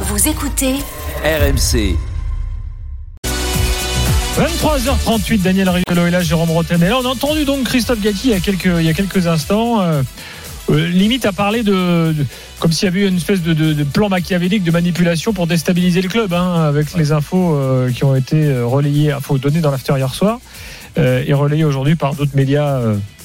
Vous écoutez RMC. 23h38, Daniel Riolo est là, Jérôme Roten est là. On a entendu donc Christophe Gatti il y a quelques, il y a quelques instants. euh, euh, limite à parler de, de- comme s'il y avait eu une espèce de, de- de plan machiavélique de manipulation pour déstabiliser le club hein, avec les infos euh, qui ont été relayées infos données dans l'after hier soir euh, et relayées aujourd'hui par d'autres médias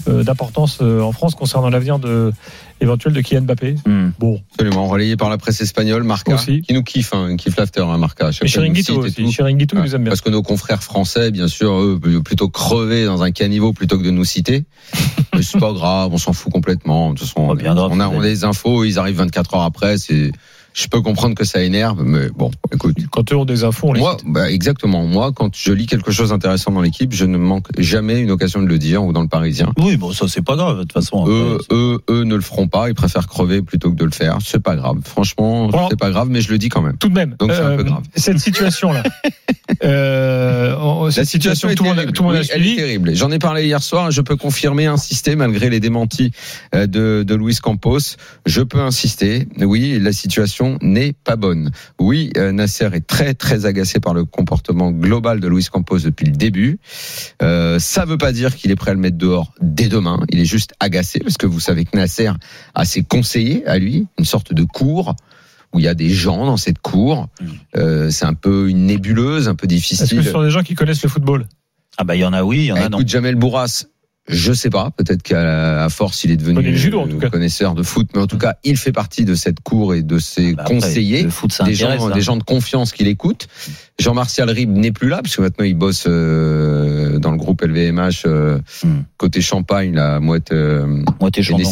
d'importance euh, en France concernant l'avenir de éventuel de Kylian Mbappé bon Absolument, relayé par la presse espagnole, Marca, Aussi. qui nous kiffe, hein, kiffe l'after, hein, Marca. et Chiringuito aussi. Chiringuito nous aime bien Parce que nos confrères français, bien sûr, eux, plutôt crever dans un caniveau plutôt que de nous citer. Mais c'est pas grave, on s'en fout complètement. De toute façon, On a, on a des infos, ils arrivent 24 heures après. C'est, je peux comprendre que ça énerve, mais bon, écoute. quand eux ont des infos on les Moi, bah, exactement. Moi, quand je lis quelque chose d'intéressant dans l'équipe, je ne manque jamais une occasion de le dire ou dans le Parisien. Oui, bon, ça c'est pas grave. De toute façon, Eux, après, eux, eux ne le feront pas. Ils préfèrent crever plutôt que de le faire. C'est pas grave. Franchement, Bon. c'est pas grave, mais je le dis quand même. tout de même. Donc, c'est un peu grave. Cette situation-là. euh, on- La situation, situation est tout le monde, terrible. tout Oui, a elle est terrible. J'en ai parlé hier soir. Je peux confirmer, insister, malgré les démentis euh, de, de Luis Campos. Je peux insister. Oui, la situation n'est pas bonne. Oui, euh, Nasser est très très agacé par le comportement global de Luis Campos depuis le début. Euh, ça veut pas dire qu'il est prêt à le mettre dehors dès demain. Il est juste agacé parce que vous savez que Nasser a ses conseillers à lui, une sorte de cour où il y a des gens dans cette cour. Euh, c'est un peu une nébuleuse, un peu Est-ce difficile. que ce sont des gens qui connaissent le football? Ah bah il y en a oui, il y en a non. écoute, Jamel Bourras, je sais pas. Peut-être qu'à force, il est devenu le judo, en tout cas. connaisseur de foot, mais en tout cas, il fait partie de cette cour et de ses Bah, après, conseillers. Le foot, ça Des gens, hein. des gens de confiance qui l'écoutent. Jean-Martial Ribes n'est plus là, parce que maintenant il bosse euh, dans le groupe LVMH euh, Hmm. côté Champagne, la mouette euh,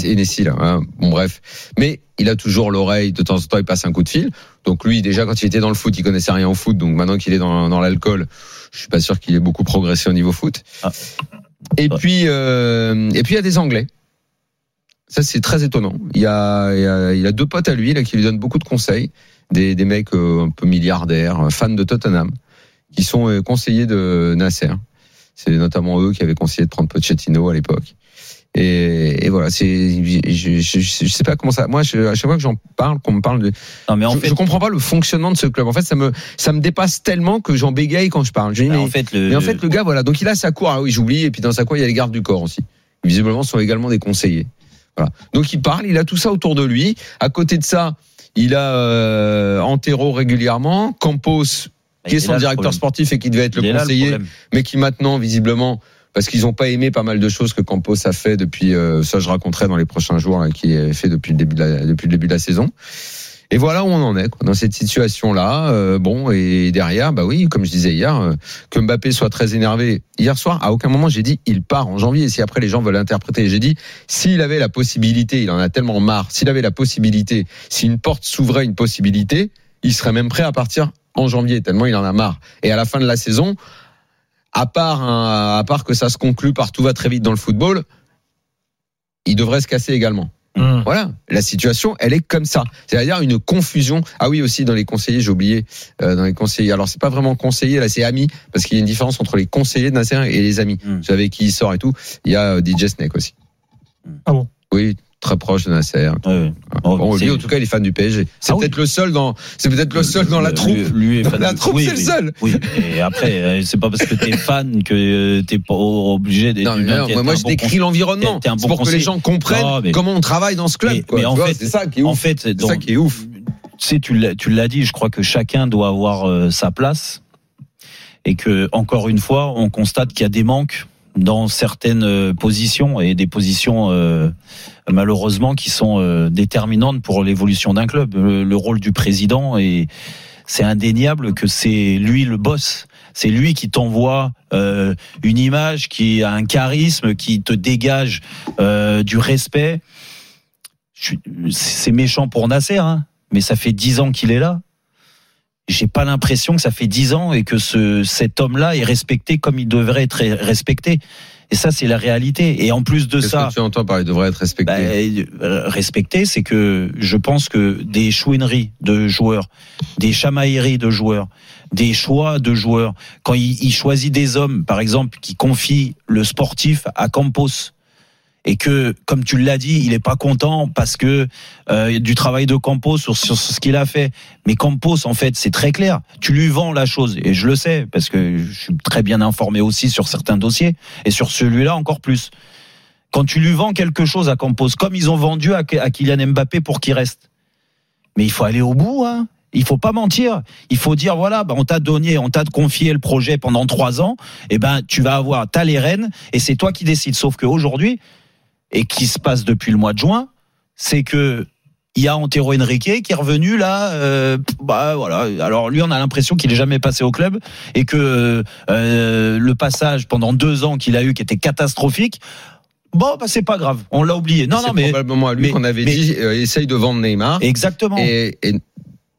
Hennessy, là. hein. Bon bref, mais il a toujours l'oreille. De temps en temps, il passe un coup de fil. Donc lui, déjà quand il était dans le foot, il connaissait rien au foot. Donc maintenant qu'il est dans, dans l'alcool, je suis pas sûr qu'il ait beaucoup progressé au niveau foot. Ah. Et Ouais. puis, euh, et puis il y a des Anglais. Ça c'est très étonnant. Il y a, il y a, il a deux potes à lui là qui lui donnent beaucoup de conseils, des, des mecs euh, un peu milliardaires, euh, fans de Tottenham, qui sont euh, conseillers de Nasser. C'est notamment eux qui avaient conseillé de prendre Pochettino à l'époque. Et, et voilà, c'est, je, je, je sais pas comment ça. Moi, je, à chaque fois que j'en parle, qu'on me parle de, Non, mais en je, fait, je comprends pas le fonctionnement de ce club. En fait, ça me, ça me dépasse tellement que j'en bégaye quand je parle. Je dis, bah, mais, en fait, le, mais en fait, le gars, voilà. Donc, il a sa cour. Ah oui, j'oublie. Et puis, dans sa cour, il y a les gardes du corps aussi. Visiblement, ce sont également des conseillers. Voilà. Donc, il parle. Il a tout ça autour de lui. À côté de ça, il a euh, Antero régulièrement. Campos, qui il est son directeur sportif et qui devait être Il le conseiller, mais qui maintenant, visiblement, parce qu'ils n'ont pas aimé pas mal de choses que Campos a fait depuis, euh, ça je raconterai dans les prochains jours, là, qui est fait depuis le début de la, depuis le début de la saison. Et voilà où on en est, quoi, dans cette situation-là. Euh, bon, et derrière, bah oui, comme je disais hier, euh, que Mbappé soit très énervé. Hier soir, à aucun moment j'ai dit il part en janvier. Et si après les gens veulent interpréter, j'ai dit s'il avait la possibilité, il en a tellement marre. S'il avait la possibilité, si une porte s'ouvrait une possibilité, il serait même prêt à partir en janvier tellement il en a marre. Et à la fin de la saison, à part à part que ça se conclut par tout va très vite dans le football, il devrait se casser également. Hum. Voilà, la situation, elle est comme ça. C'est-à-dire une confusion. Ah oui, aussi dans les conseillers, j'ai oublié, euh, dans les conseillers. Alors c'est pas vraiment conseiller, là c'est amis, parce qu'il y a une différence entre les conseillers de Nasser et les amis. Mm. Vous savez qui il sort et tout. Il y a euh, DJ Snake aussi. Ah bon? Oui, très proche de Nasser. Ouais, ouais. Oh, Bon, lui, en tout cas, il est fan du PSG. C'est Ah oui. peut-être le seul dans, c'est peut-être le seul dans la troupe. Lui est fan la troupe, oui, c'est le oui. seul. Oui, et après, euh, c'est pas parce que t'es fan que euh, t'es pas obligé d'être. Non, non, t'es moi, je bon décris l'environnement. Bon pour que les gens comprennent Non, mais- comment on travaille dans ce club. Mais- quoi. mais Tu en vois, fait- c'est ça qui est En ouf. fait, C'est ça qui est ouf. tu sais, tu l'as, tu l'as dit, je crois que chacun doit avoir euh, sa place et que encore une fois, on constate qu'il y a des manques dans certaines euh, positions et des positions euh, malheureusement qui sont euh, déterminantes pour l'évolution d'un club. Le, le rôle du président et c'est indéniable que c'est lui le boss. C'est lui qui t'envoie euh, une image qui a un charisme, qui te dégage euh, du respect. C'est méchant pour Nasser, hein, mais ça fait dix ans qu'il est là. J'ai pas l'impression que ça fait dix ans et que ce, cet homme-là est respecté comme il devrait être respecté. Et ça, c'est la réalité. Et en plus de ça, que tu entends par il devrait être respecté? bah, euh, respecter, c'est que je pense que des chouineries de joueurs, des chamailleries de joueurs, des choix de joueurs, quand il, il choisit des hommes, par exemple, qui confient le sportif à Campos et que, comme tu l'as dit, il est pas content parce que euh, du travail de Campos sur, ce qu'il a fait. Mais Campos, en fait, c'est très clair. Tu lui vends la chose, et je le sais parce que je suis très bien informé aussi sur certains dossiers et sur celui-là encore plus. Quand tu lui vends quelque chose à Campos, comme ils ont vendu à, à Kylian Mbappé pour qu'il reste, mais il faut aller au bout. Hein. Il faut pas mentir. Il faut dire voilà, bah, on t'a donné, on t'a confié le projet pendant trois ans. Et eh ben, tu vas avoir, t'as les rênes et c'est toi qui décides. Sauf qu'aujourd'hui, et qui se passe depuis le mois de juin, c'est que il y a Antero Henrique qui est revenu là. Euh, bah voilà. Alors lui, on a l'impression qu'il est jamais passé au club et que euh, le passage pendant deux ans qu'il a eu, qui était catastrophique. Bon, bah c'est pas grave, on l'a oublié. Non, non, mais probablement à lui qu'on avait dit euh, essaye de vendre Neymar. Exactement. Et, et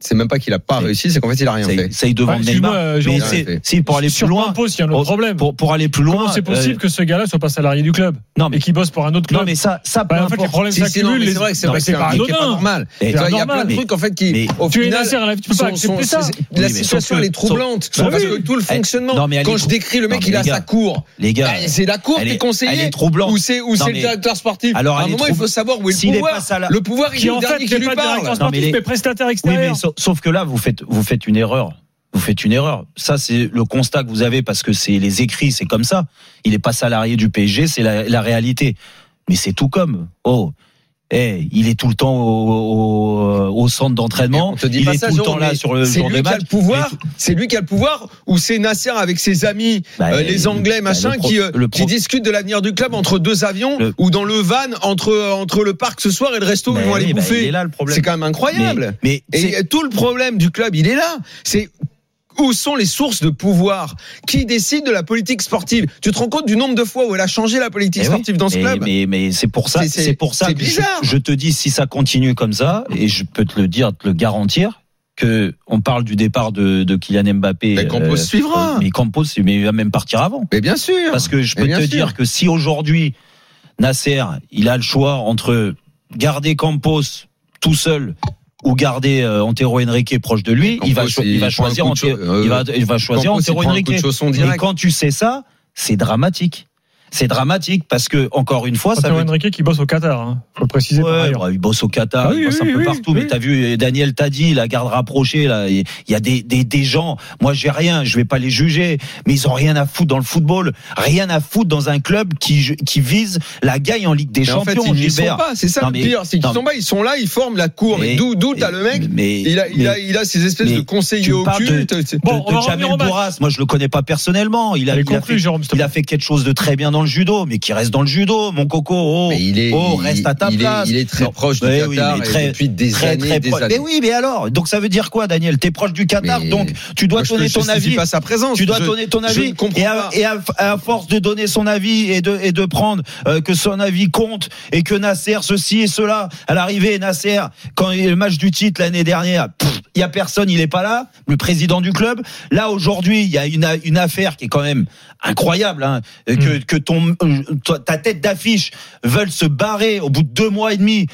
c'est même pas qu'il a pas réussi, c'est qu'en fait il a rien fait. Essaye de vendre Neymar. Euh, mais c'est si pour aller plus loin, il y a un autre problème. Pour, pour aller plus loin, c'est possible euh, que ce gars-là soit pas salarié du club non, mais, et qu'il bosse pour un autre club Non mais ça, ça. Bah, en fait, les problèmes s'accumulent. C'est vrai que c'est vrai, c'est pas normal. Il y a plein de trucs en fait qui, au final, tu peux pas accepter ça. La situation elle est troublante parce que tout le fonctionnement. Quand je décris le mec, il a sa cour. Les gars, c'est la cour qui est conseillée. Ou c'est ou c'est le directeur sportif. Alors à un moment, il faut savoir où est le pouvoir. Le pouvoir, il est le dernier qui lui parle. Mais prestataire extérieur. Sauf que là, vous faites vous faites une erreur. Vous faites une erreur. Ça, c'est le constat que vous avez parce que c'est les écrits, c'est comme ça. Il n'est pas salarié du PSG, c'est la, la, réalité. Mais c'est tout comme. Oh, eh, il est tout le temps au, au, centre d'entraînement. il est tout le temps là sur le jour des matchs. pouvoir. C'est lui qui a le pouvoir. Ou c'est Nasser avec ses amis, bah, euh, les Anglais, bah, machin, qui, euh, qui discutent de l'avenir du club entre deux avions ou dans le van entre entre le parc ce soir et le resto où ils vont aller bah, bouffer. C'est quand même incroyable. Mais, et tout le problème du club, il est là. C'est où sont les sources de pouvoir Qui décide de la politique sportive? Tu te rends compte du nombre de fois où elle a changé la politique eh sportive dans ce club? Mais, mais c'est pour ça, c'est pour ça que je, te dis si ça continue comme ça, et je peux te le dire, te le garantir, que on parle du départ de, de Kylian Mbappé. Mais Campos euh, suivra. Mais Campos, mais il va même partir avant. Mais bien sûr. Parce que je peux te dire que si aujourd'hui Nasser, il a le choix entre garder Campos tout seul ou garder euh, Antero Henrique proche de lui, il va, il va choisir Antero, il va, il va choisir Antero Henrique. Et quand tu sais ça, c'est dramatique c'est dramatique parce que encore une fois, ça. Veut... Enrique qui bosse au Qatar, hein. faut le préciser. Ouais, bah, il bosse au Qatar, ah il bosse un peu partout. mais t'as vu, Daniel t'a dit, la garde rapprochée, là, il y a des, des, des gens. Moi, j'ai rien, je vais pas les juger, mais ils ont rien à foutre dans le football, rien à foutre dans un club qui qui vise la gagne en Ligue des Champions. En fait, ils sont pas, c'est ça le pire, c'est qu'ils sont pas, ils sont là, ils forment la cour. Mais, d'où d'où t'as le mec mais, il a il a il a ces espèces de conseillers occultes. Bon, de Jamel Bourras, moi je le connais pas personnellement. Il a il a fait quelque chose de très bien dans le judo, mais qui reste dans le judo, mon coco. Oh, il est, oh reste à ta place. il est très proche du Qatar très, depuis des très, années, des années. Mais oui, mais alors, donc ça veut dire quoi, Daniel? T'es proche du Qatar, donc tu dois donner ton avis. Pas sa présence. Tu dois donner ton avis. Et, à, et à, force de donner son avis et de et de prendre euh, que son avis compte et que Nasser ceci et cela à l'arrivée Nasser quand il y a le match du titre l'année dernière, il y a personne, il est pas là, le président du club. Là aujourd'hui, il y a une une affaire qui est quand même incroyable, hein, que mm. que ton ta tête d'affiche veulent se barrer au bout de deux mois et demi.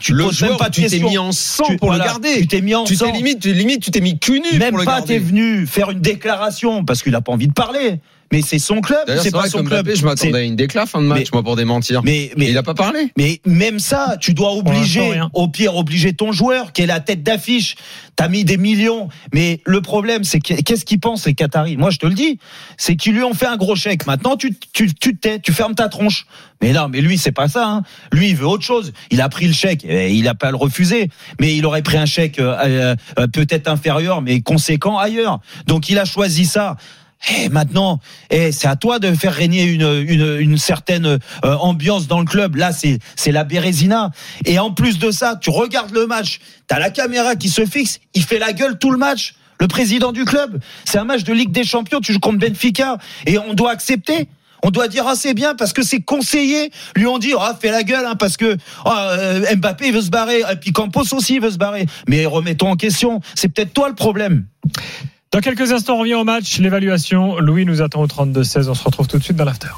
Tu le joueur, même pas tu t'es mis en sang pour le garder. Tu t'es mis en tu sang. Limite, limite, tu t'es mis cul nu même pour le pas t'es venu faire une déclaration parce qu'il a pas envie de parler mais c'est son club, c'est pas son club. je m'attendais à une déclaration fin de match, moi, pour démentir. Mais, mais il a pas parlé. Mais même ça, tu dois obliger, au pire, obliger ton joueur, qui est la tête d'affiche. T'as mis des millions. Mais le problème, c'est qu'est-ce qu'ils pensent, les Qataris? Moi, je te le dis. C'est qu'ils lui ont fait un gros chèque. Maintenant, tu, tu, tu tais, tu fermes ta tronche. Mais non, mais lui, c'est pas ça. Hein. Lui, il veut autre chose. Il a pris le chèque. Et il a pas le refuser. Mais il aurait pris un chèque euh, euh, peut-être inférieur, mais conséquent ailleurs. Donc, il a choisi ça. Et eh, maintenant, eh, c'est à toi de faire régner une, une, une certaine euh, ambiance dans le club. Là, c'est c'est la Bérésina. Et en plus de ça, tu regardes le match, t'as la caméra qui se fixe, il fait la gueule tout le match. Le président du club, c'est un match de Ligue des Champions, tu joues contre Benfica, et on doit accepter. On doit dire ah c'est bien parce que ses conseillers lui ont dit ah fais la gueule hein, parce que ah, euh, Mbappé veut se barrer et puis Campos aussi veut se barrer. Mais remettons en question, c'est peut-être toi le problème. Dans quelques instants, on revient au match, l'évaluation. Louis nous attend au 32-16. On se retrouve tout de suite dans l'after.